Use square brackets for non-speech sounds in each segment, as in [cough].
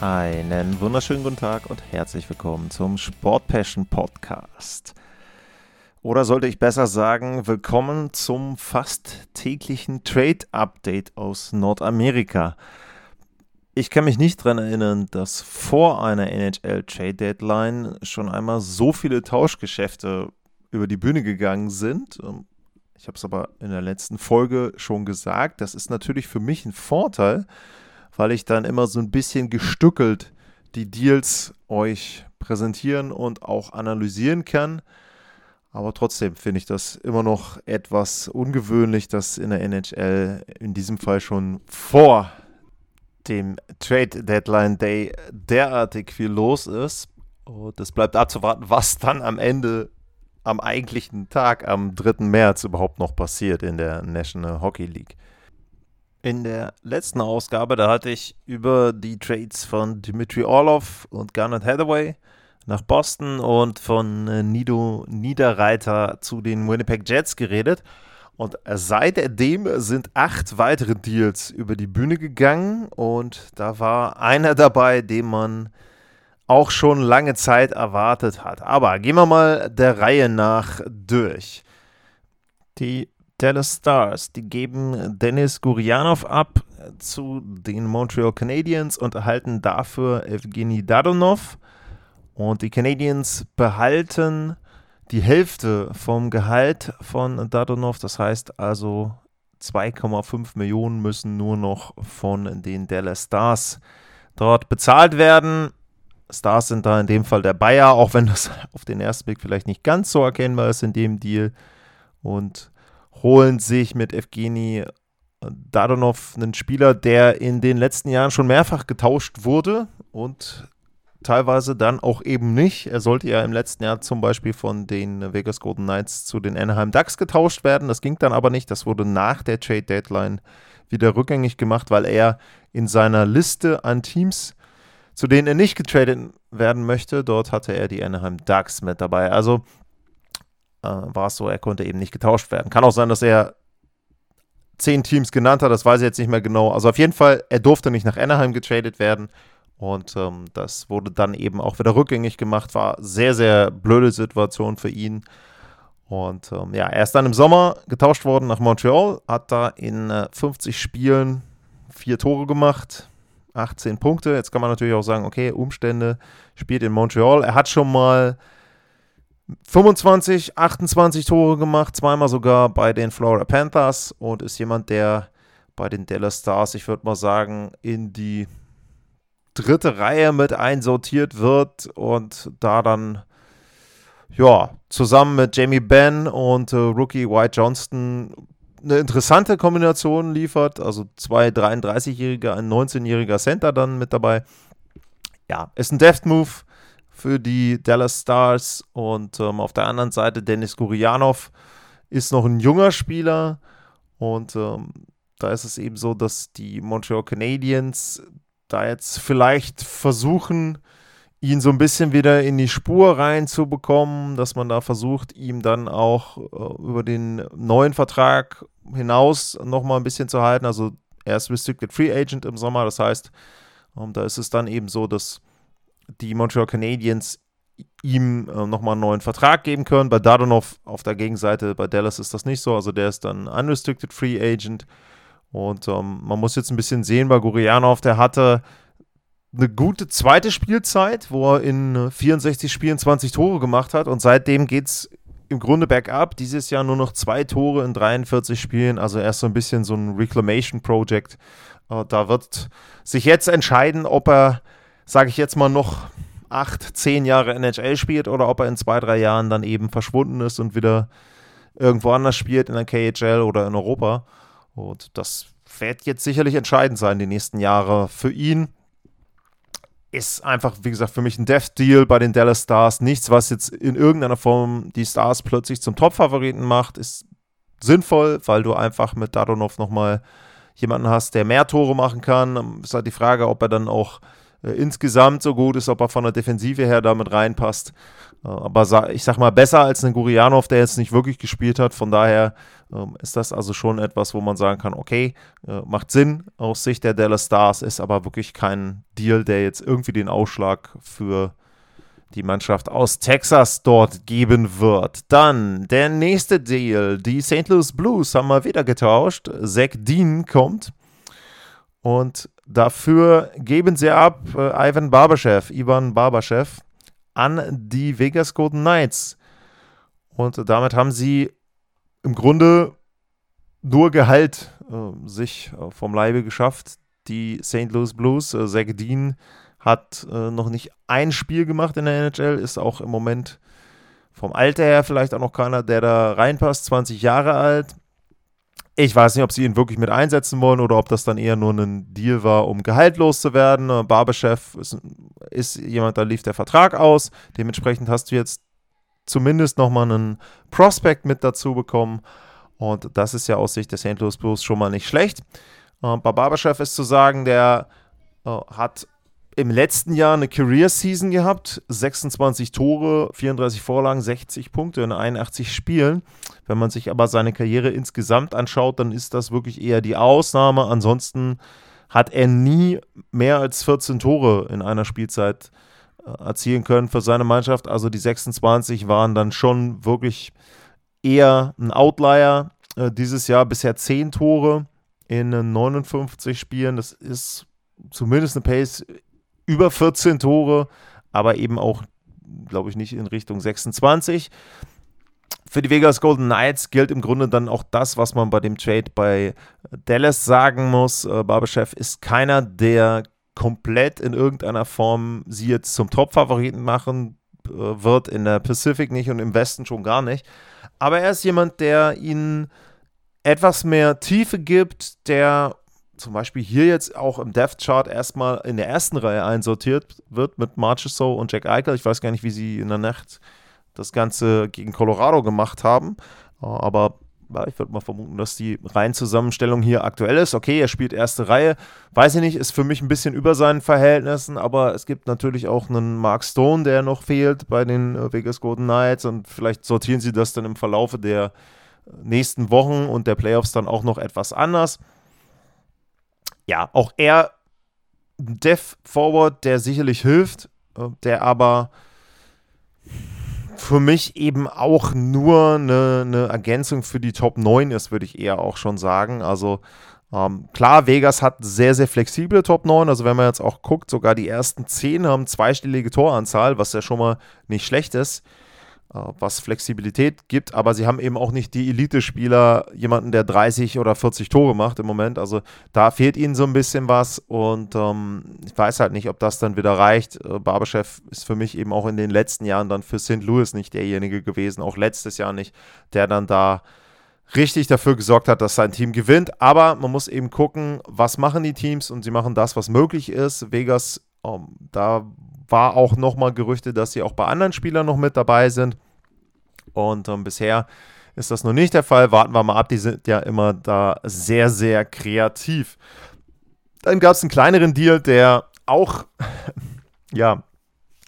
Einen wunderschönen guten Tag und herzlich willkommen zum Sport Passion Podcast. Oder sollte ich besser sagen, willkommen zum fast täglichen Trade Update aus Nordamerika. Ich kann mich nicht daran erinnern, dass vor einer NHL Trade Deadline schon einmal so viele Tauschgeschäfte über die Bühne gegangen sind. Ich habe es aber in der letzten Folge schon gesagt. Das ist natürlich für mich ein Vorteil, weil ich dann immer so ein bisschen gestückelt die Deals euch präsentieren und auch analysieren kann. Aber trotzdem finde ich das immer noch etwas ungewöhnlich, dass in der NHL in diesem Fall schon vor dem Trade Deadline Day derartig viel los ist. Und es bleibt abzuwarten, was dann am Ende am eigentlichen Tag, am 3. März überhaupt noch passiert in der National Hockey League. In der letzten Ausgabe, da hatte ich über die Trades von Dimitri Orlov und Garnet Hathaway nach Boston und von äh, Nido Niederreiter zu den Winnipeg Jets geredet. Und seitdem sind acht weitere Deals über die Bühne gegangen und da war einer dabei, den man auch schon lange Zeit erwartet hat. Aber gehen wir mal der Reihe nach durch. Die Dallas Stars, die geben Dennis Gurianov ab zu den Montreal Canadiens und erhalten dafür Evgeny Dadonov. Und die Canadiens behalten die Hälfte vom Gehalt von Dadonov. Das heißt also 2,5 Millionen müssen nur noch von den Dallas Stars dort bezahlt werden. Stars sind da in dem Fall der Bayer, auch wenn das [laughs] auf den ersten Blick vielleicht nicht ganz so erkennbar ist in dem Deal. Und holen sich mit Evgeny Dadonov einen Spieler, der in den letzten Jahren schon mehrfach getauscht wurde und teilweise dann auch eben nicht. Er sollte ja im letzten Jahr zum Beispiel von den Vegas Golden Knights zu den Anaheim Ducks getauscht werden. Das ging dann aber nicht. Das wurde nach der Trade Deadline wieder rückgängig gemacht, weil er in seiner Liste an Teams, zu denen er nicht getradet werden möchte, dort hatte er die Anaheim Ducks mit dabei. Also äh, war es so, er konnte eben nicht getauscht werden. Kann auch sein, dass er zehn Teams genannt hat, das weiß ich jetzt nicht mehr genau. Also auf jeden Fall, er durfte nicht nach Anaheim getradet werden. Und ähm, das wurde dann eben auch wieder rückgängig gemacht. War sehr, sehr blöde Situation für ihn. Und ähm, ja, er ist dann im Sommer getauscht worden nach Montreal, hat da in äh, 50 Spielen vier Tore gemacht, 18 Punkte. Jetzt kann man natürlich auch sagen, okay, Umstände, spielt in Montreal. Er hat schon mal 25, 28 Tore gemacht, zweimal sogar bei den Florida Panthers und ist jemand, der bei den Dallas Stars, ich würde mal sagen, in die dritte Reihe mit einsortiert wird und da dann ja, zusammen mit Jamie Benn und äh, Rookie White Johnston eine interessante Kombination liefert. Also zwei 33-Jährige, ein 19-jähriger Center dann mit dabei. Ja, ist ein Death Move für die Dallas Stars. Und ähm, auf der anderen Seite Dennis Gurianov ist noch ein junger Spieler. Und ähm, da ist es eben so, dass die Montreal Canadiens da jetzt vielleicht versuchen, ihn so ein bisschen wieder in die Spur reinzubekommen, dass man da versucht, ihm dann auch äh, über den neuen Vertrag hinaus nochmal ein bisschen zu halten. Also er ist Restricted Free Agent im Sommer, das heißt, ähm, da ist es dann eben so, dass die Montreal Canadiens ihm äh, nochmal einen neuen Vertrag geben können. Bei Dadonov auf der Gegenseite, bei Dallas ist das nicht so. Also der ist dann Unrestricted Free Agent. Und ähm, man muss jetzt ein bisschen sehen bei Gurianov, der hatte eine gute zweite Spielzeit, wo er in 64 Spielen 20 Tore gemacht hat und seitdem geht es im Grunde bergab. Dieses Jahr nur noch zwei Tore in 43 Spielen, also erst so ein bisschen so ein Reclamation Project. Äh, da wird sich jetzt entscheiden, ob er, sage ich jetzt mal, noch acht, zehn Jahre NHL spielt oder ob er in zwei, drei Jahren dann eben verschwunden ist und wieder irgendwo anders spielt, in der KHL oder in Europa. Und das wird jetzt sicherlich entscheidend sein, die nächsten Jahre für ihn ist einfach, wie gesagt, für mich ein Death-Deal bei den Dallas Stars. Nichts, was jetzt in irgendeiner Form die Stars plötzlich zum Top-Favoriten macht, ist sinnvoll, weil du einfach mit Dadonov nochmal jemanden hast, der mehr Tore machen kann. Ist halt die Frage, ob er dann auch äh, insgesamt so gut ist, ob er von der Defensive her damit reinpasst. Äh, aber ich sag mal, besser als ein Gurianov, der jetzt nicht wirklich gespielt hat. Von daher ähm, ist das also schon etwas, wo man sagen kann, okay, äh, macht Sinn aus Sicht der Dallas Stars, ist aber wirklich kein Deal, der jetzt irgendwie den Ausschlag für die Mannschaft aus Texas dort geben wird. Dann der nächste Deal. Die St. Louis Blues haben mal wieder getauscht. Zach Dean kommt. Und dafür geben sie ab äh, Ivan Barbaschew, Ivan Barbaschew, an die Vegas Golden Knights. Und damit haben sie im Grunde nur Gehalt äh, sich äh, vom Leibe geschafft. Die St. Louis Blues, äh, Zach Dean hat äh, noch nicht ein Spiel gemacht in der NHL, ist auch im Moment vom Alter her vielleicht auch noch keiner, der da reinpasst, 20 Jahre alt. Ich weiß nicht, ob sie ihn wirklich mit einsetzen wollen oder ob das dann eher nur ein Deal war, um gehaltlos zu werden. Äh, Barberchef ist, ist jemand, da lief der Vertrag aus. Dementsprechend hast du jetzt zumindest nochmal einen Prospect mit dazu bekommen. Und das ist ja aus Sicht der St. Louis Blues schon mal nicht schlecht. Äh, bei Barberchef ist zu sagen, der äh, hat im letzten Jahr eine Career-Season gehabt. 26 Tore, 34 Vorlagen, 60 Punkte in 81 Spielen. Wenn man sich aber seine Karriere insgesamt anschaut, dann ist das wirklich eher die Ausnahme. Ansonsten hat er nie mehr als 14 Tore in einer Spielzeit äh, erzielen können für seine Mannschaft. Also die 26 waren dann schon wirklich eher ein Outlier. Äh, dieses Jahr bisher 10 Tore in 59 Spielen. Das ist zumindest eine Pace über 14 Tore, aber eben auch, glaube ich, nicht in Richtung 26. Für die Vegas Golden Knights gilt im Grunde dann auch das, was man bei dem Trade bei Dallas sagen muss. Äh, Barberchef ist keiner, der komplett in irgendeiner Form sie jetzt zum Top-Favoriten machen äh, wird, in der Pacific nicht und im Westen schon gar nicht. Aber er ist jemand, der ihnen etwas mehr Tiefe gibt, der zum Beispiel hier jetzt auch im Death Chart erstmal in der ersten Reihe einsortiert wird mit Marchessault und Jack Eichel. Ich weiß gar nicht, wie sie in der Nacht das Ganze gegen Colorado gemacht haben, äh, aber ja, ich würde mal vermuten, dass die Reihenzusammenstellung hier aktuell ist. Okay, er spielt erste Reihe. Weiß ich nicht, ist für mich ein bisschen über seinen Verhältnissen, aber es gibt natürlich auch einen Mark Stone, der noch fehlt bei den äh, Vegas Golden Knights und vielleicht sortieren sie das dann im Verlaufe der nächsten Wochen und der Playoffs dann auch noch etwas anders ja, auch er Dev Forward, der sicherlich hilft, äh, der aber für mich eben auch nur eine, eine, Ergänzung für die Top 9 ist, würde ich eher auch schon sagen. Also ähm, klar, Vegas hat sehr, sehr flexible Top 9. Also wenn man jetzt auch guckt, sogar die ersten 10 haben zweistellige Toranzahl, was ja schon mal nicht schlecht ist. Äh, was Flexibilität gibt, aber sie haben eben auch nicht die Elite-Spieler, jemanden, der 30 oder 40 Tore macht im Moment. Also da fehlt ihnen so ein bisschen was und ähm, ich weiß halt nicht, ob das dann wieder reicht. Äh, Barberchef ist für mich eben auch in den letzten Jahren dann für St. Louis nicht derjenige gewesen, auch letztes Jahr nicht, der dann da richtig dafür gesorgt hat, dass sein Team gewinnt. Aber man muss eben gucken, was machen die Teams und sie machen das, was möglich ist. Vegas, ähm, da war auch nochmal Gerüchte, dass sie auch bei anderen Spielern noch mit dabei sind. Und ähm, bisher ist das noch nicht der Fall. Warten wir mal ab. Die sind ja immer da sehr, sehr kreativ. Dann gab es einen kleineren Deal, der auch, [laughs] ja,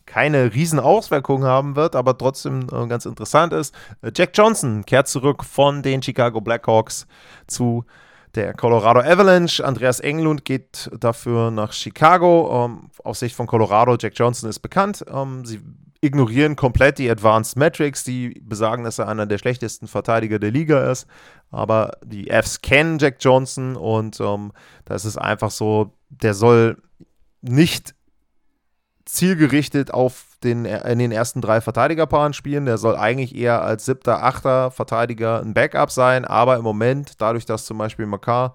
keine riesen Auswirkungen haben wird, aber trotzdem äh, ganz interessant ist. Jack Johnson kehrt zurück von den Chicago Blackhawks zu der Colorado Avalanche. Andreas Englund geht dafür nach Chicago. Ähm, aus Sicht von Colorado, Jack Johnson ist bekannt. Ähm, sie ignorieren komplett die Advanced Metrics, die besagen, dass er einer der schlechtesten Verteidiger der Liga ist. Aber die Fs kennen Jack Johnson und ähm, da ist es einfach so, der soll nicht zielgerichtet auf den, in den ersten drei Verteidigerpaaren spielen. Der soll eigentlich eher als siebter, achter Verteidiger ein Backup sein, aber im Moment, dadurch, dass zum Beispiel Makar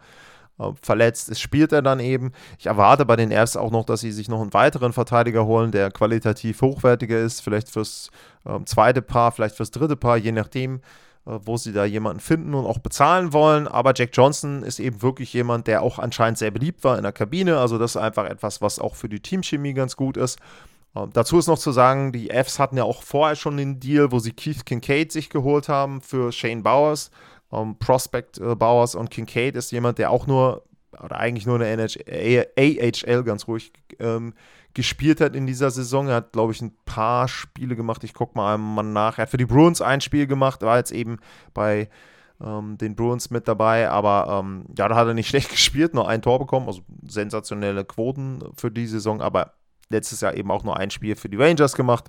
äh, verletzt ist, spielt er dann eben. Ich erwarte bei den Fs auch noch, dass sie sich noch einen weiteren Verteidiger holen, der qualitativ hochwertiger ist, vielleicht fürs äh, zweite Paar, vielleicht fürs dritte Paar, je nachdem, äh, wo sie da jemanden finden und auch bezahlen wollen. Aber Jack Johnson ist eben wirklich jemand, der auch anscheinend sehr beliebt war in der Kabine. Also das ist einfach etwas, was auch für die Teamchemie ganz gut ist. Ähm, dazu ist noch zu sagen, die Fs hatten ja auch vorher schon den Deal, wo sie Keith Kincaid sich geholt haben für Shane Bowers. Ähm, Prospect äh, Bowers und Kincaid ist jemand, der auch nur, oder eigentlich nur eine NH AHL ganz ruhig ähm, gespielt hat in dieser Saison. Er hat, glaube ich, ein paar Spiele gemacht. Ich gucke mal einmal nach. Er hat für die Bruins ein Spiel gemacht, war jetzt eben bei ähm, den Bruins mit dabei. Aber ähm, ja, da hat er nicht [laughs] schlecht gespielt, nur ein Tor bekommen. Also sensationelle Quoten für die Saison. Aber letztes Jahr eben auch nur ein Spiel für die Rangers gemacht.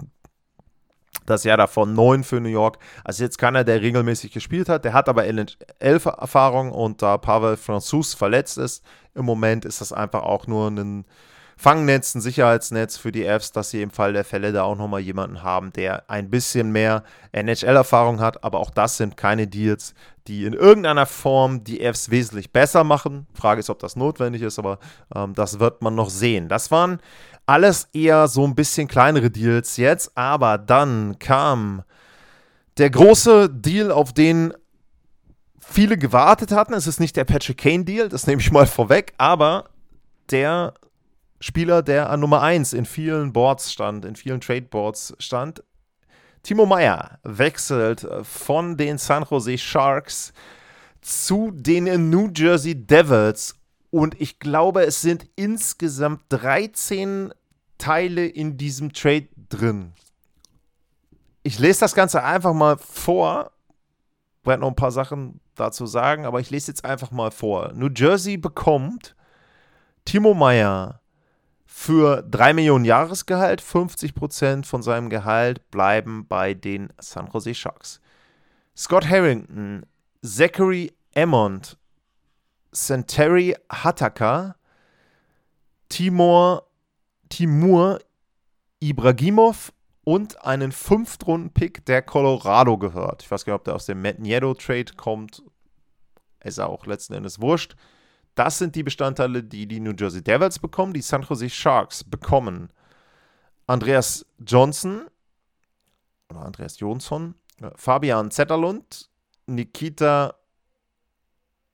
Das Jahr davon neun für New York. Also jetzt keiner, der regelmäßig gespielt hat. Der hat aber NHL-Erfahrung und da Pavel Franzus verletzt ist, im Moment ist das einfach auch nur ein Fangnetz, ein Sicherheitsnetz für die Fs, dass sie im Fall der Fälle da auch nochmal jemanden haben, der ein bisschen mehr NHL-Erfahrung hat. Aber auch das sind keine Deals, die in irgendeiner Form die Fs wesentlich besser machen. Frage ist, ob das notwendig ist, aber ähm, das wird man noch sehen. Das waren alles eher so ein bisschen kleinere Deals jetzt, aber dann kam der große Deal, auf den viele gewartet hatten. Es ist nicht der Patrick Kane Deal, das nehme ich mal vorweg, aber der Spieler, der an Nummer 1 in vielen Boards stand, in vielen Tradeboards stand. Timo Meyer wechselt von den San Jose Sharks zu den New Jersey Devils. Und ich glaube, es sind insgesamt 13 Teile in diesem Trade drin. Ich lese das Ganze einfach mal vor. Ich werde noch ein paar Sachen dazu sagen, aber ich lese jetzt einfach mal vor. New Jersey bekommt Timo Meyer für 3 Millionen Jahresgehalt. 50% von seinem Gehalt bleiben bei den San Jose Sharks. Scott Harrington, Zachary Emmond, Santeri Hataka, Timor, Timur Ibragimov und einen Fünftrunden-Pick, der Colorado gehört. Ich weiß gar nicht, ob der aus dem Matt Nieto-Trade kommt. Ist auch letzten Endes wurscht. Das sind die Bestandteile, die die New Jersey Devils bekommen. Die San Jose Sharks bekommen Andreas Johnson oder Andreas Jonsson, äh, Fabian Zetterlund, Nikita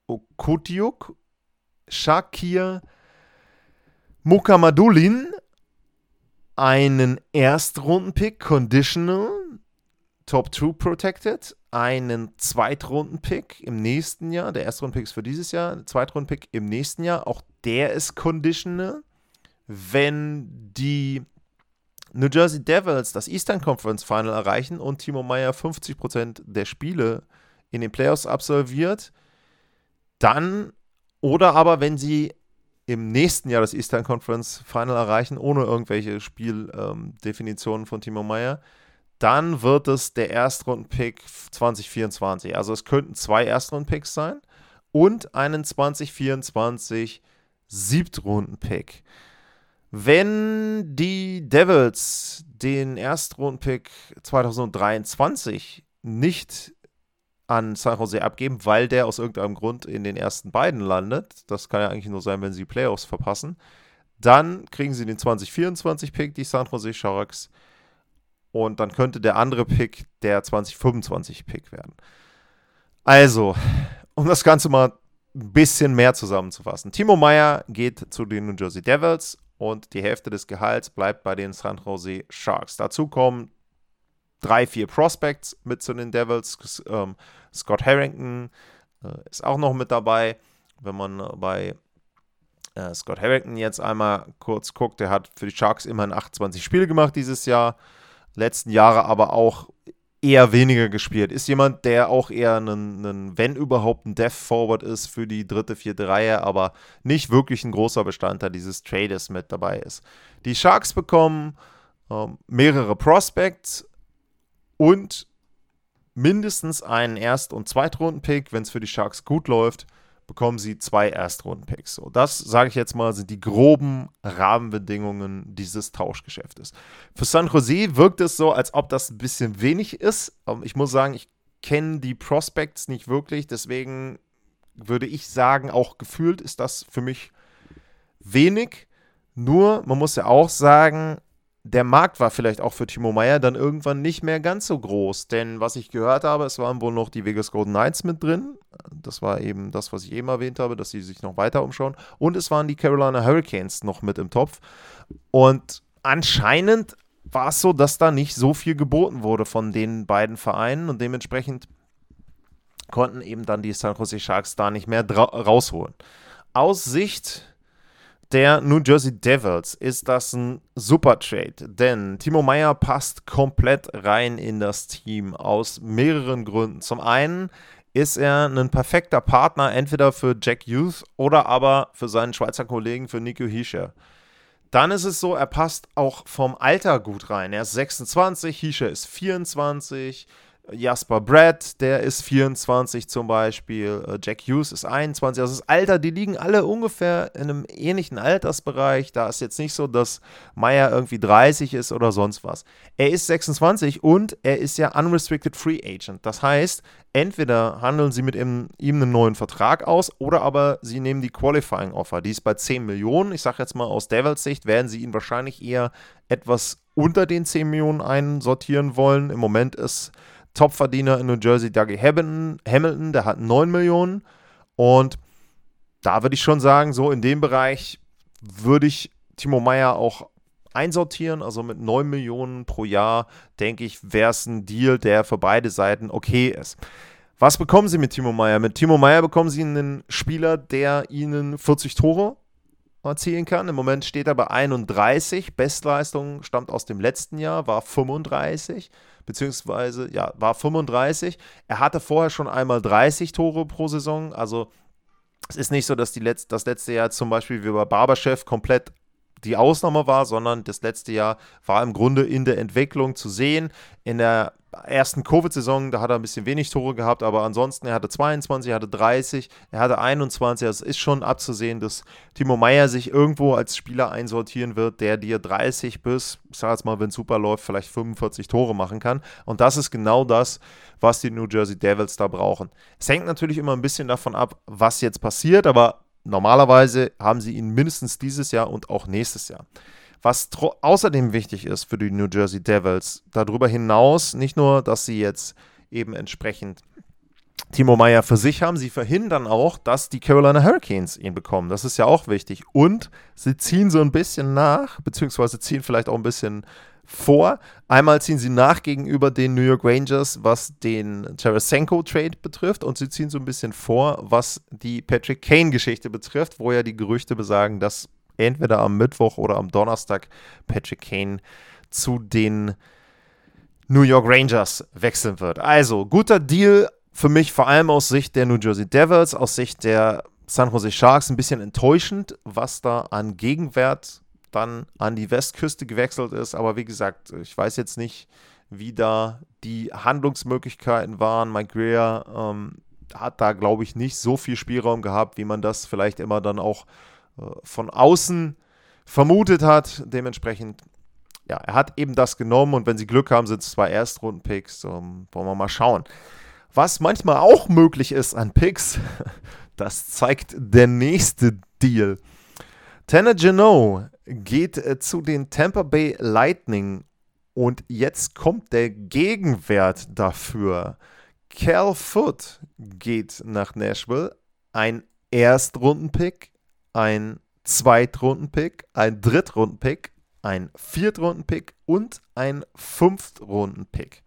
Okutiuk, Shakir Mukamadulin, einen Erstrunden-Pick, Conditional, Top 2 Protected, einen Zweitrunden-Pick im nächsten Jahr. Der Erstrunden-Pick ist für dieses Jahr, Zweitrunden-Pick im nächsten Jahr. Auch der ist conditional. Wenn die New Jersey Devils das Eastern Conference Final erreichen und Timo Meyer 50% der Spiele in den Playoffs absolviert, dann oder aber wenn sie im nächsten Jahr das Eastern Conference Final erreichen, ohne irgendwelche Spieldefinitionen ähm, von Timo Meyer, dann wird es der Erstrunden-Pick 2024. Also es könnten zwei Erstrunden-Picks sein und einen 2024 Siebtrunden-Pick. Wenn die Devils den Erstrunden-Pick 2023 nicht an San Jose abgeben, weil der aus irgendeinem Grund in den ersten beiden landet, das kann ja eigentlich nur sein, wenn sie Playoffs verpassen, dann kriegen sie den 2024-Pick, die San Jose Sharks, und dann könnte der andere Pick der 2025-Pick werden. Also, um das Ganze mal ein bisschen mehr zusammenzufassen. Timo Meyer geht zu den New Jersey Devils und die Hälfte des Gehalts bleibt bei den San Jose Sharks. Dazu kommen drei, vier Prospects mit zu den Devils. Ähm, Scott Harrington äh, ist auch noch mit dabei. Wenn man bei äh, Scott Harrington jetzt einmal kurz guckt, der hat für die Sharks immerhin 28 Spiele gemacht dieses Jahr letzten Jahre aber auch eher weniger gespielt. Ist jemand, der auch eher ein, wenn überhaupt, ein Death Forward ist für die dritte, vierte Reihe, aber nicht wirklich ein großer Bestandteil dieses Trades mit dabei ist. Die Sharks bekommen ähm, mehrere Prospects und mindestens einen Erst- und Zweitrunden-Pick. Wenn es für die Sharks gut läuft, bekommen sie zwei Erstrunden-Picks. So, das, sage ich jetzt mal, sind die groben Rahmenbedingungen dieses Tauschgeschäftes. Für San Jose wirkt es so, als ob das ein bisschen wenig ist. Ähm, ich muss sagen, ich kenne die Prospects nicht wirklich, deswegen würde ich sagen, auch gefühlt ist das für mich wenig. Nur, man muss ja auch sagen, der Markt war vielleicht auch für Timo Meyer dann irgendwann nicht mehr ganz so groß. Denn was ich gehört habe, es waren wohl noch die Vegas Golden Knights mit drin. Das war eben das, was ich eben erwähnt habe, dass sie sich noch weiter umschauen. Und es waren die Carolina Hurricanes noch mit im Topf. Und anscheinend war es so, dass da nicht so viel geboten wurde von den beiden Vereinen und dementsprechend konnten eben dann die San Jose Sharks da nicht mehr rausholen. Aus Sicht der New Jersey Devils ist das ein super Trade, denn Timo Meyer passt komplett rein in das Team aus mehreren Gründen. Zum einen ist er ein perfekter Partner entweder für Jack Hughes oder aber für seinen Schweizer Kollegen für Nico Hischer. Dann ist es so, er passt auch vom Alter gut rein. Er ist 26, Hischer ist 24. Jasper Brad, der ist 24 zum Beispiel, äh, Jack Hughes ist 21. Also das Alter, die liegen alle ungefähr in einem ähnlichen Altersbereich. Da ist jetzt nicht so, dass Meyer irgendwie 30 ist oder sonst was. Er ist 26 und er ist ja Unrestricted Free Agent. Das heißt, entweder handeln sie mit ihm, ihm einen neuen Vertrag aus oder aber sie nehmen die Qualifying Offer. Die ist bei 10 Millionen. Ich sage jetzt mal aus Devils Sicht, werden sie ihn wahrscheinlich eher etwas unter den 10 Millionen einsortieren wollen. Im Moment ist Topverdiener in New Jersey, Dougie Hamilton, der hat 9 Millionen. Und da würde ich schon sagen, so in dem Bereich würde ich Timo Meyer auch einsortieren. Also mit 9 Millionen pro Jahr, denke ich, wäre es ein Deal, der für beide Seiten okay ist. Was bekommen Sie mit Timo Meyer? Mit Timo Meyer bekommen Sie einen Spieler, der Ihnen 40 Tore erzielen kann. Im Moment steht er bei 31. Bestleistung stammt aus dem letzten Jahr, war 35 beziehungsweise ja, war 35. Er hatte vorher schon einmal 30 Tore pro Saison. Also es ist nicht so, dass die Letz das letzte Jahr zum Beispiel wie bei Barberchef komplett die Ausnahme war, sondern das letzte Jahr war im Grunde in der Entwicklung zu sehen. In der ersten Covid-Saison, da hat er ein bisschen wenig Tore gehabt, aber ansonsten, er hatte 22, er hatte 30, er hatte 21. Es ist schon abzusehen, dass Timo Meyer sich irgendwo als Spieler einsortieren wird, der dir 30 bis, ich sag jetzt mal, wenn es super läuft, vielleicht 45 Tore machen kann. Und das ist genau das, was die New Jersey Devils da brauchen. Es hängt natürlich immer ein bisschen davon ab, was jetzt passiert, aber normalerweise haben sie ihn mindestens dieses Jahr und auch nächstes Jahr. Was außerdem wichtig ist für die New Jersey Devils, darüber hinaus nicht nur, dass sie jetzt eben entsprechend Timo Meyer für sich haben, sie verhindern auch, dass die Carolina Hurricanes ihn bekommen. Das ist ja auch wichtig. Und sie ziehen so ein bisschen nach, beziehungsweise ziehen vielleicht auch ein bisschen vor. Einmal ziehen sie nach gegenüber den New York Rangers, was den Tarasenko-Trade betrifft, und sie ziehen so ein bisschen vor, was die Patrick Kane-Geschichte betrifft, wo ja die Gerüchte besagen, dass entweder am Mittwoch oder am Donnerstag Patrick Kane zu den New York Rangers wechseln wird. Also, guter Deal für mich, vor allem aus Sicht der New Jersey Devils, aus Sicht der San Jose Sharks ein bisschen enttäuschend, was da an Gegenwert dann an die Westküste gewechselt ist. Aber wie gesagt, ich weiß jetzt nicht, wie da die Handlungsmöglichkeiten waren. Mike Greer ähm, hat da, glaube ich, nicht so viel Spielraum gehabt, wie man das vielleicht immer dann auch äh, von außen vermutet hat. Dementsprechend, ja, er hat eben das genommen und wenn sie Glück haben, sind es zwei Erstrunden-Picks. Um, wollen wir mal schauen. Was manchmal auch möglich ist an Picks, [laughs] das zeigt der nächste Deal. Tanner Geno geht äh, zu den Tampa Bay Lightning und jetzt kommt der Gegenwert dafür. Cal Foot geht nach Nashville, ein Erstrundenpick ein Zweitrunden-Pick, ein Drittrunden-Pick, ein Viertrunden-Pick und ein Fünftrunden-Pick.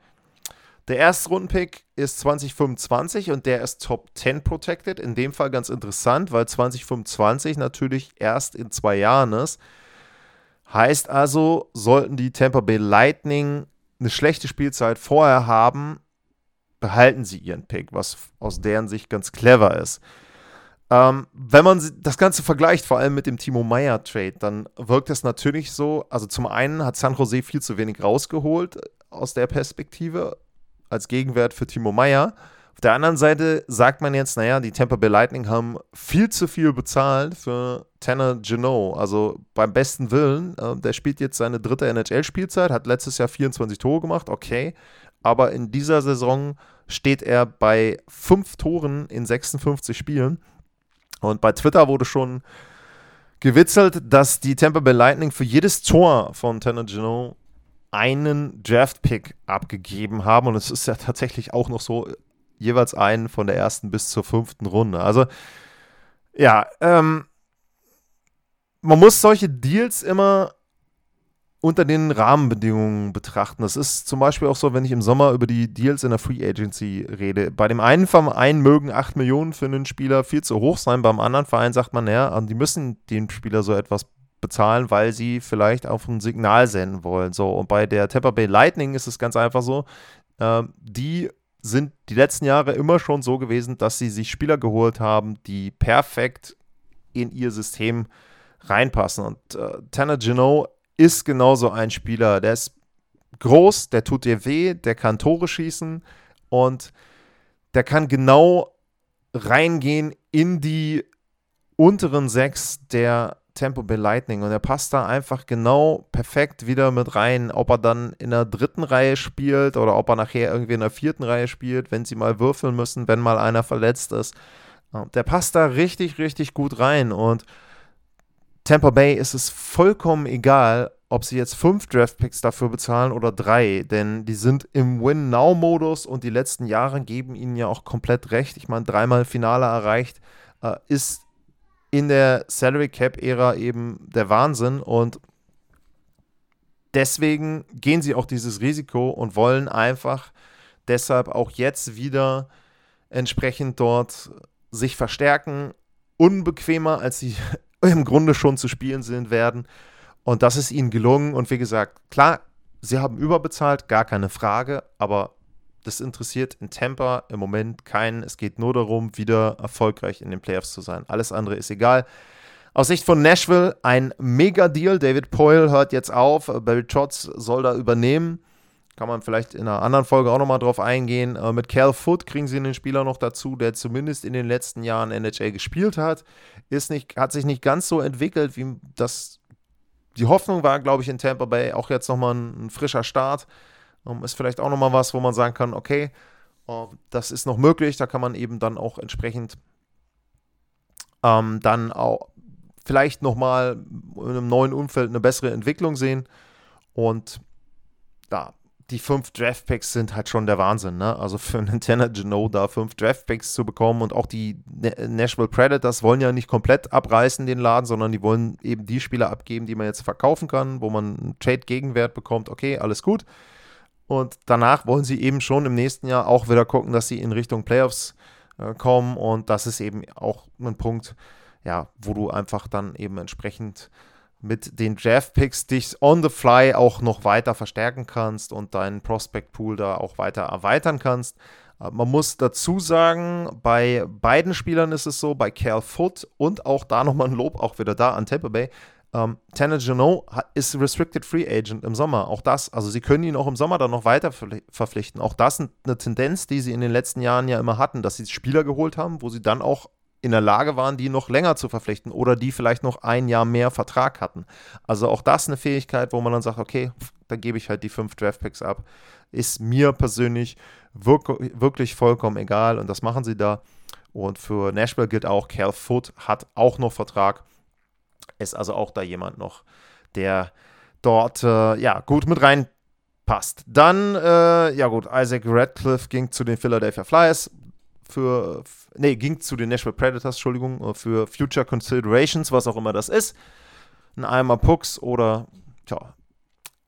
Der Erstrunden-Pick ist 2025 und der ist Top 10 protected. In dem Fall ganz interessant, weil 2025 natürlich erst in zwei Jahren ist. Heißt also, sollten die Tampa Bay Lightning eine schlechte Spielzeit vorher haben, behalten sie ihren Pick, was aus deren Sicht ganz clever ist. Ähm, wenn man das Ganze vergleicht, vor allem mit dem Timo Meyer Trade, dann wirkt es natürlich so, also zum einen hat San Jose viel zu wenig rausgeholt aus der Perspektive als Gegenwert für Timo Meyer. Auf der anderen Seite sagt man jetzt, naja, die Tampa Bay Lightning haben viel zu viel bezahlt für Tanner Geno. Also beim besten Willen, äh, der spielt jetzt seine dritte NHL-Spielzeit, hat letztes Jahr 24 Tore gemacht, okay. Aber in dieser Saison steht er bei fünf Toren in 56 Spielen. Und bei Twitter wurde schon gewitzelt, dass die Tampa Bay Lightning für jedes Tor von Tanner Geno einen Draft-Pick abgegeben haben. Und es ist ja tatsächlich auch noch so, jeweils einen von der ersten bis zur fünften Runde. Also ja, ähm, man muss solche Deals immer unter den Rahmenbedingungen betrachten. Das ist zum Beispiel auch so, wenn ich im Sommer über die Deals in der Free Agency rede. Bei dem einen Verein mögen 8 Millionen für einen Spieler viel zu hoch sein, beim anderen Verein sagt man, naja, die müssen den Spieler so etwas bezahlen, weil sie vielleicht auf ein Signal senden wollen. So, und bei der Tampa Bay Lightning ist es ganz einfach so, äh, die sind die letzten Jahre immer schon so gewesen, dass sie sich Spieler geholt haben, die perfekt in ihr System reinpassen. Und äh, Tanner Geno ist genauso ein Spieler. Der ist groß, der tut dir weh, der kann Tore schießen und der kann genau reingehen in die unteren sechs der Tempo Bay Lightning und er passt da einfach genau perfekt wieder mit rein. Ob er dann in der dritten Reihe spielt oder ob er nachher irgendwie in der vierten Reihe spielt, wenn sie mal würfeln müssen, wenn mal einer verletzt ist. Der passt da richtig, richtig gut rein und Tampa Bay ist es vollkommen egal, ob sie jetzt fünf Draftpicks dafür bezahlen oder drei, denn die sind im Win-Now-Modus und die letzten Jahre geben ihnen ja auch komplett recht. Ich meine, dreimal Finale erreicht äh, ist in der Salary Cap Ära eben der Wahnsinn und deswegen gehen sie auch dieses Risiko und wollen einfach deshalb auch jetzt wieder entsprechend dort sich verstärken, unbequemer als sie [laughs] im Grunde schon zu spielen sind werden. Und das ist ihnen gelungen. Und wie gesagt, klar, sie haben überbezahlt, gar keine Frage, aber das interessiert in Tampa im Moment keinen. Es geht nur darum, wieder erfolgreich in den Playoffs zu sein. Alles andere ist egal. Aus Sicht von Nashville ein Mega-Deal. David Poyle hört jetzt auf. Barry Trotz soll da übernehmen. Kann man vielleicht in einer anderen Folge auch nochmal drauf eingehen. Äh, mit Cal Foot kriegen sie einen Spieler noch dazu, der zumindest in den letzten Jahren NHL gespielt hat. Ist nicht, hat sich nicht ganz so entwickelt, wie das die Hoffnung war, glaube ich, in Tampa Bay auch jetzt nochmal ein, ein frischer Start. Ähm, ist vielleicht auch nochmal was, wo man sagen kann, okay, äh, das ist noch möglich, da kann man eben dann auch entsprechend ähm, dann auch vielleicht nochmal in einem neuen Umfeld eine bessere Entwicklung sehen. Und ja, die fünf Draftpicks sind halt schon der Wahnsinn. Ne? Also für Tanner Geno da fünf Draftpicks zu bekommen und auch die Nashville Predators wollen ja nicht komplett abreißen den Laden, sondern die wollen eben die Spieler abgeben, die man jetzt verkaufen kann, wo man einen Trade-Gegenwert bekommt. Okay, alles gut. Und danach wollen sie eben schon im nächsten Jahr auch wieder gucken, dass sie in Richtung Playoffs äh, kommen. Und das ist eben auch ein Punkt, ja, wo du einfach dann eben entsprechend mit den Draft-Picks dich on the fly auch noch weiter verstärken kannst und deinen Prospect-Pool da auch weiter erweitern kannst. Äh, man muss dazu sagen, bei beiden Spielern ist es so, bei Cal Foot und auch da nochmal ein Lob, auch wieder da an Tampa Bay, ähm, Tanner Janot ist Restricted Free Agent im Sommer. Auch das, also sie können ihn auch im Sommer dann noch weiter verpflichten. Auch das ist eine Tendenz, die sie in den letzten Jahren ja immer hatten, dass sie Spieler geholt haben, wo sie dann auch in der Lage waren, die noch länger zu verpflichten oder die vielleicht noch ein Jahr mehr Vertrag hatten. Also auch das eine Fähigkeit, wo man dann sagt, okay, dann gebe ich halt die fünf Draftpicks ab. Ist mir persönlich wirklich vollkommen egal und das machen sie da. Und für Nashville gilt auch, Cal Foot hat auch noch Vertrag ist also auch da jemand noch, der dort äh, ja gut mit reinpasst. Dann, äh, ja gut, Isaac Radcliffe ging zu den Philadelphia Flyers für, nee, ging zu den Nashville Predators, Entschuldigung, äh, für Future Considerations, was auch immer das ist. Ein Eimer Pucks oder, tja,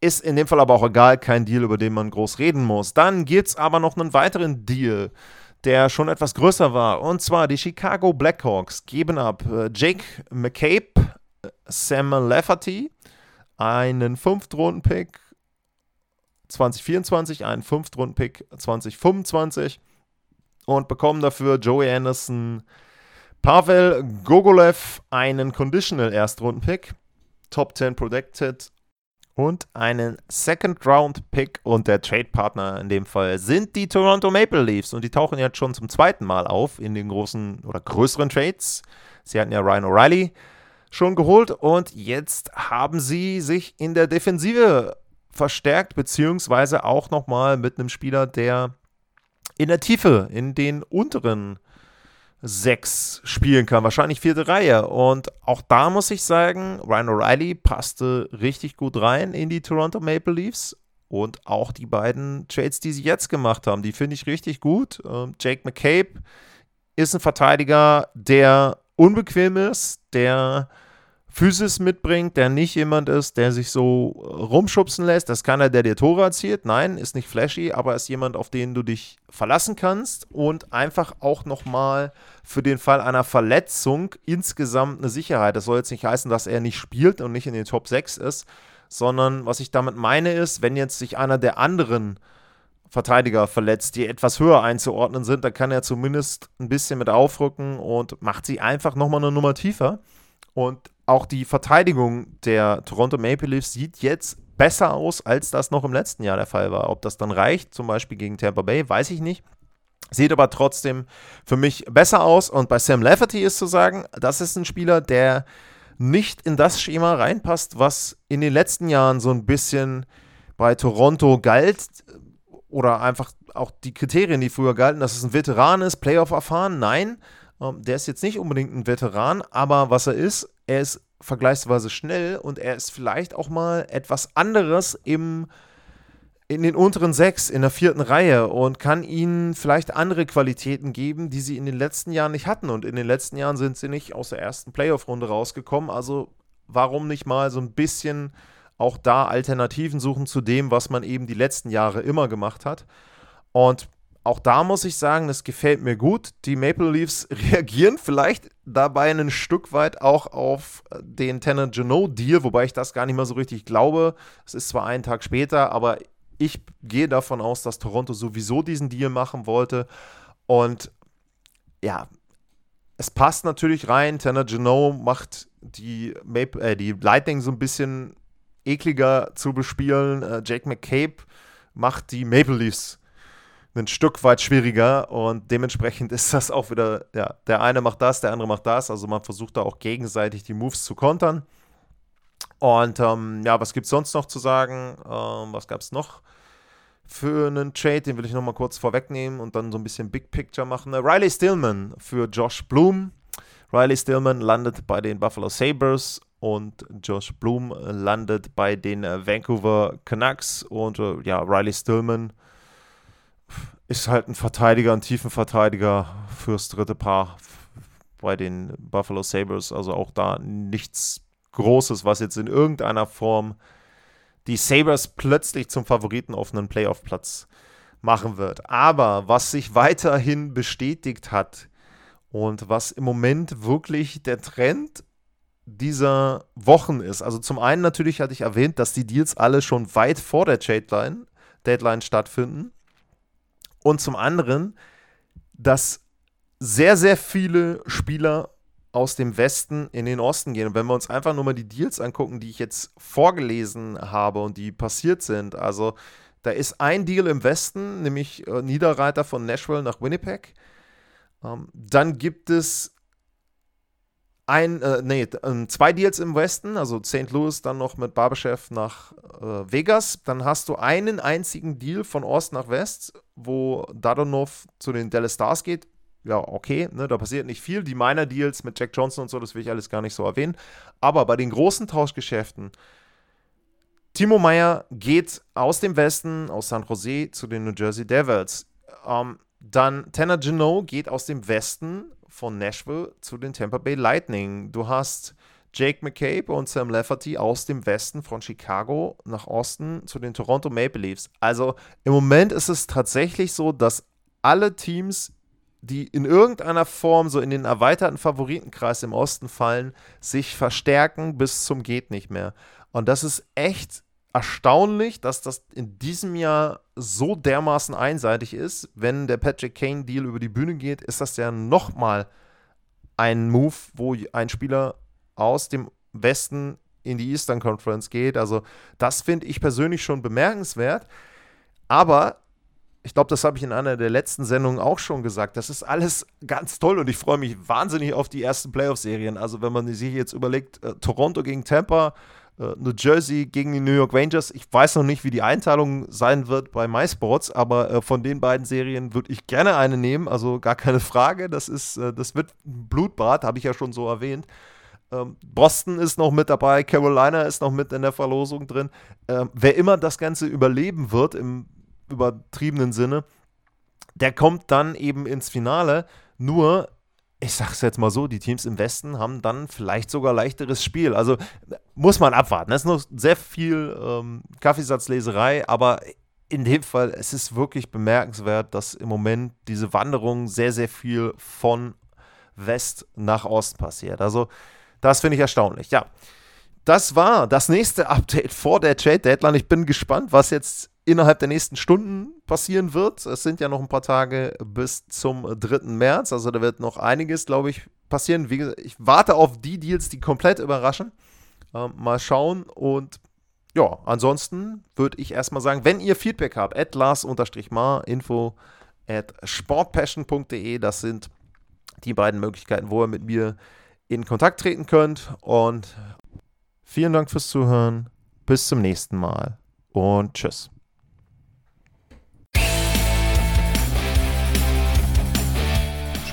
ist in dem Fall aber auch egal, kein Deal, über den man groß reden muss. Dann gibt es aber noch einen weiteren Deal, der schon etwas größer war. Und zwar die Chicago Blackhawks geben ab äh, Jake McCabe, Sam Lafferty, einen Fünftrunden-Pick 2024, einen Fünftrunden-Pick 2025 und bekommen dafür Joey Anderson, Pavel Gogolev einen Conditional Erstrundenpick, Top 10 Protected und einen Second Round Pick und der Trade Partner in dem Fall sind die Toronto Maple Leafs und die tauchen jetzt schon zum zweiten Mal auf in den großen oder größeren Trades. Sie hatten ja Ryan O'Reilly schon geholt und jetzt haben sie sich in der Defensive verstärkt, beziehungsweise auch nochmal mit einem Spieler, der in der Tiefe, in den unteren sechs spielen kann, wahrscheinlich vierte Reihe. Und auch da muss ich sagen, Ryan O'Reilly passte richtig gut rein in die Toronto Maple Leafs. Und auch die beiden Trades, die sie jetzt gemacht haben, die finde ich richtig gut. Ähm, Jake McCabe ist ein Verteidiger, der unbequem ist, der Physis mitbringt, der nicht jemand ist, der sich so äh, rumschubsen lässt. Das ist keiner, der dir Tore erzielt. Nein, ist nicht flashy, aber ist jemand, auf den du dich verlassen kannst und einfach auch nochmal für den Fall einer Verletzung insgesamt eine Sicherheit. Das soll jetzt nicht heißen, dass er nicht spielt und nicht in den Top 6 ist, sondern was ich damit meine ist, wenn jetzt sich einer der anderen Verteidiger verletzt, die etwas höher einzuordnen sind, dann kann er zumindest ein bisschen mit aufrücken und macht sie einfach nochmal eine Nummer tiefer. Und auch die Verteidigung der Toronto Maple Leafs sieht jetzt besser aus, als das noch im letzten Jahr der Fall war. Ob das dann reicht, zum Beispiel gegen Tampa Bay, weiß ich nicht. Sieht aber trotzdem für mich besser aus. Und bei Sam Lafferty ist zu sagen, das ist ein Spieler, der nicht in das Schema reinpasst, was in den letzten Jahren so ein bisschen bei Toronto galt. Oder einfach auch die Kriterien, die früher galten, dass es ein Veteran ist, Playoff erfahren. Nein, ähm, der ist jetzt nicht unbedingt ein Veteran, aber was er ist, er ist vergleichsweise schnell und er ist vielleicht auch mal etwas anderes im, in den unteren sechs, in der vierten Reihe und kann ihnen vielleicht andere Qualitäten geben, die sie in den letzten Jahren nicht hatten. Und in den letzten Jahren sind sie nicht aus der ersten Playoff-Runde rausgekommen. Also warum nicht mal so ein bisschen auch da Alternativen suchen zu dem, was man eben die letzten Jahre immer gemacht hat. Und auch da muss ich sagen, das gefällt mir gut. Die Maple Leafs [laughs] reagieren vielleicht dabei ein Stück weit auch auf den Tanner Janot-Deal, wobei ich das gar nicht mal so richtig glaube. Es ist zwar einen Tag später, aber ich gehe davon aus, dass Toronto sowieso diesen Deal machen wollte. Und ja, es passt natürlich rein. Tanner Janot macht die, Maple, äh, die Lightning so ein bisschen ekliger zu bespielen. Äh, Jake McCabe macht die Maple Leafs ein Stück weit schwieriger und dementsprechend [laughs] ist das auch wieder, ja, der eine macht das, der andere macht das. Also man versucht da auch gegenseitig die Moves zu kontern. Und ähm, ja, was gibt es sonst noch zu sagen? Ähm, was gab es noch für einen Trade? Den will ich nochmal kurz vorwegnehmen und dann so ein bisschen Big Picture machen. Riley Stillman für Josh Bloom. Riley Stillman landet bei den Buffalo Sabres und Josh Bloom landet bei den Vancouver Canucks. Und äh, ja, Riley Stillman ist halt ein Verteidiger, ein tiefen Verteidiger fürs dritte Paar bei den Buffalo Sabres. Also auch da nichts Großes, was jetzt in irgendeiner Form die Sabres plötzlich zum Favoriten auf einen Playoff-Platz machen wird. Aber was sich weiterhin bestätigt hat und was im Moment wirklich der Trend dieser Wochen ist. Also zum einen natürlich hatte ich erwähnt, dass die Deals alle schon weit vor der Deadline, Deadline stattfinden. Und zum anderen, dass sehr, sehr viele Spieler aus dem Westen in den Osten gehen. Und wenn wir uns einfach nur mal die Deals angucken, die ich jetzt vorgelesen habe und die passiert sind, also da ist ein Deal im Westen, nämlich äh, Niederreiter von Nashville nach Winnipeg. Ähm, dann gibt es ein, äh, nee, äh, zwei Deals im Westen, also St. Louis dann noch mit Barberchef nach äh, Vegas. Dann hast du einen einzigen Deal von Ost nach West, wo Dadonov zu den Dallas Stars geht. Ja, okay, ne, da passiert nicht viel. Die Minor Deals mit Jack Johnson und so, das will ich alles gar nicht so erwähnen. Aber bei den großen Tauschgeschäften, Timo Meyer geht aus dem Westen, aus San Jose, zu den New Jersey Devils. Ähm, dann Tanner Geno geht aus dem Westen von Nashville zu den Tampa Bay Lightning. Du hast Jake McCabe und Sam Lafferty aus dem Westen von Chicago nach Osten zu den Toronto Maple Leafs. Also im Moment ist es tatsächlich so, dass alle Teams, die in irgendeiner Form so in den erweiterten Favoritenkreis im Osten fallen, sich verstärken bis zum geht nicht mehr. Und das ist echt erstaunlich, dass das in diesem Jahr so dermaßen einseitig ist. Wenn der Patrick Kane Deal über die Bühne geht, ist das ja nochmal ein Move, wo ein Spieler aus dem Westen in die Eastern Conference geht. Also das finde ich persönlich schon bemerkenswert. Aber ich glaube, das habe ich in einer der letzten Sendungen auch schon gesagt. Das ist alles ganz toll und ich freue mich wahnsinnig auf die ersten Playoff-Serien. Also wenn man sich jetzt überlegt, äh, Toronto gegen Tampa, New Jersey gegen die New York Rangers. Ich weiß noch nicht, wie die Einteilung sein wird bei MySports, aber äh, von den beiden Serien würde ich gerne eine nehmen. Also gar keine Frage. Das ist, äh, das wird ein Blutbad, habe ich ja schon so erwähnt. Ähm, Boston ist noch mit dabei, Carolina ist noch mit in der Verlosung drin. Ähm, wer immer das Ganze überleben wird, im übertriebenen Sinne, der kommt dann eben ins Finale. Nur ich sag's jetzt mal so, die Teams im Westen haben dann vielleicht sogar leichteres Spiel. Also muss man abwarten. Es ist noch sehr viel ähm, Kaffeesatzleserei, aber in dem Fall, es ist wirklich bemerkenswert, dass im Moment diese Wanderung sehr, sehr viel von West nach Ost passiert. Also, das finde ich erstaunlich. Ja, das war das nächste Update vor der Trade Deadline. Ich bin gespannt, was jetzt innerhalb der nächsten Stunden passieren wird. Es sind ja noch ein paar Tage bis zum 3. März, also da wird noch einiges, glaube ich, passieren. Wie gesagt, ich warte auf die Deals, die komplett überraschen. Ähm, mal schauen und ja, ansonsten würde ich erstmal sagen, wenn ihr Feedback habt, at lars-mar, info at sportpassion.de, das sind die beiden Möglichkeiten, wo ihr mit mir in Kontakt treten könnt. Und vielen Dank fürs Zuhören. Bis zum nächsten Mal und tschüss.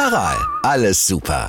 Aral, alles super.